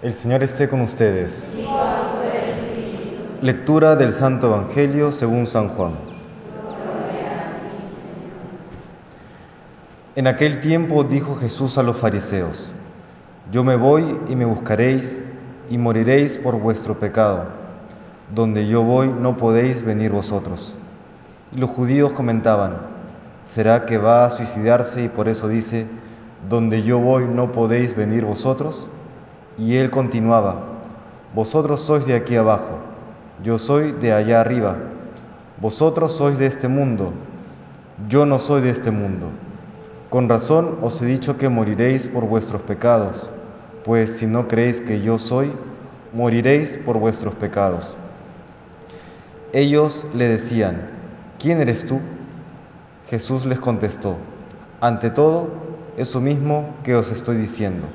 El Señor esté con ustedes. Lectura del Santo Evangelio según San Juan. En aquel tiempo dijo Jesús a los fariseos, Yo me voy y me buscaréis y moriréis por vuestro pecado. Donde yo voy no podéis venir vosotros. Y los judíos comentaban, ¿será que va a suicidarse y por eso dice, Donde yo voy no podéis venir vosotros? Y él continuaba, Vosotros sois de aquí abajo, yo soy de allá arriba. Vosotros sois de este mundo, yo no soy de este mundo. Con razón os he dicho que moriréis por vuestros pecados, pues si no creéis que yo soy, moriréis por vuestros pecados. Ellos le decían, ¿quién eres tú? Jesús les contestó, ante todo, eso mismo que os estoy diciendo.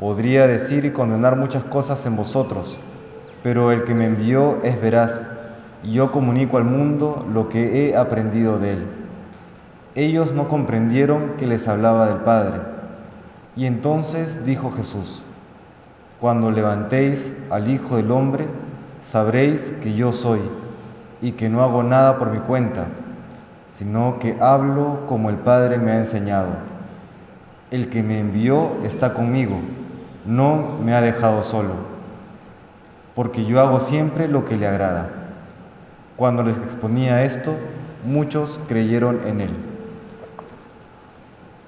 Podría decir y condenar muchas cosas en vosotros, pero el que me envió es veraz, y yo comunico al mundo lo que he aprendido de él. Ellos no comprendieron que les hablaba del Padre. Y entonces dijo Jesús, Cuando levantéis al Hijo del Hombre, sabréis que yo soy, y que no hago nada por mi cuenta, sino que hablo como el Padre me ha enseñado. El que me envió está conmigo no me ha dejado solo, porque yo hago siempre lo que le agrada. Cuando les exponía esto, muchos creyeron en él.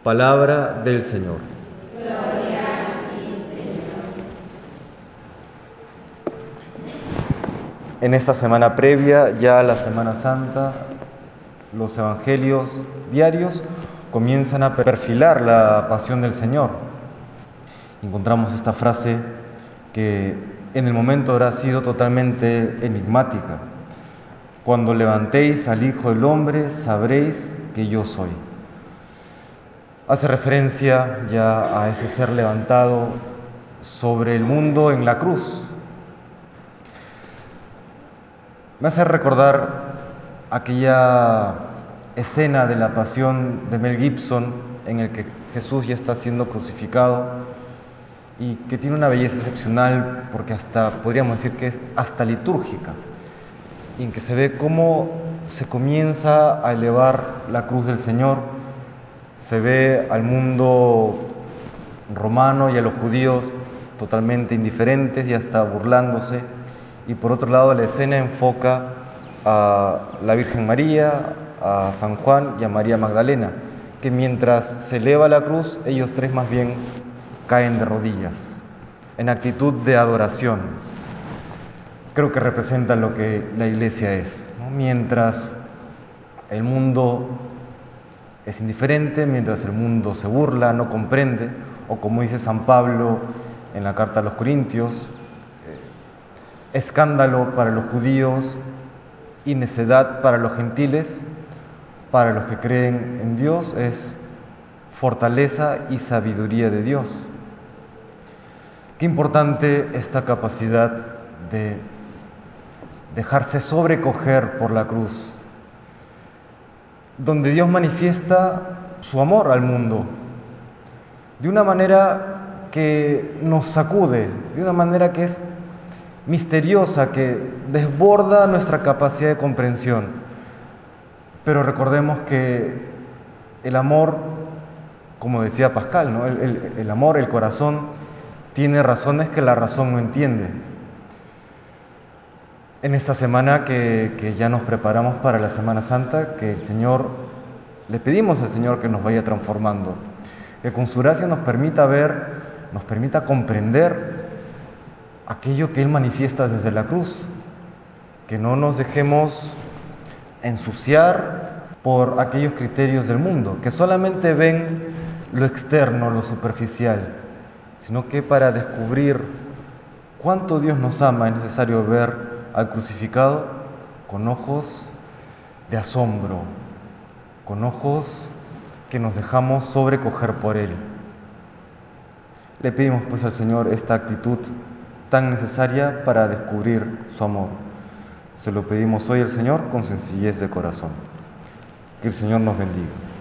Palabra del Señor. En esta semana previa, ya a la Semana Santa, los evangelios diarios comienzan a perfilar la pasión del Señor encontramos esta frase que en el momento habrá sido totalmente enigmática. Cuando levantéis al Hijo del Hombre, sabréis que yo soy. Hace referencia ya a ese ser levantado sobre el mundo en la cruz. Me hace recordar aquella escena de la pasión de Mel Gibson en el que Jesús ya está siendo crucificado y que tiene una belleza excepcional porque hasta podríamos decir que es hasta litúrgica, y en que se ve cómo se comienza a elevar la cruz del Señor, se ve al mundo romano y a los judíos totalmente indiferentes y hasta burlándose, y por otro lado la escena enfoca a la Virgen María, a San Juan y a María Magdalena, que mientras se eleva la cruz, ellos tres más bien caen de rodillas, en actitud de adoración. Creo que representa lo que la iglesia es. Mientras el mundo es indiferente, mientras el mundo se burla, no comprende, o como dice San Pablo en la carta a los Corintios, eh, escándalo para los judíos y necedad para los gentiles, para los que creen en Dios es fortaleza y sabiduría de Dios. Qué importante esta capacidad de dejarse sobrecoger por la cruz, donde Dios manifiesta su amor al mundo de una manera que nos sacude, de una manera que es misteriosa, que desborda nuestra capacidad de comprensión. Pero recordemos que el amor, como decía Pascal, ¿no? el, el amor, el corazón, tiene razones que la razón no entiende. En esta semana que, ya nos preparamos para la Semana Santa, que el Señor, le pedimos al Señor que nos vaya transformando, que con su gracia nos permita ver, nos permita comprender aquello que Él manifiesta desde la cruz, que no nos dejemos ensuciar por aquellos criterios del mundo, que solamente ven lo externo, lo superficial, sino que para descubrir cuánto Dios nos ama es necesario ver al crucificado con ojos de asombro, con ojos que nos dejamos sobrecoger por Él. Le pedimos pues al Señor esta actitud tan necesaria para descubrir su amor. Se lo pedimos hoy al Señor con sencillez de corazón. Que el Señor nos bendiga.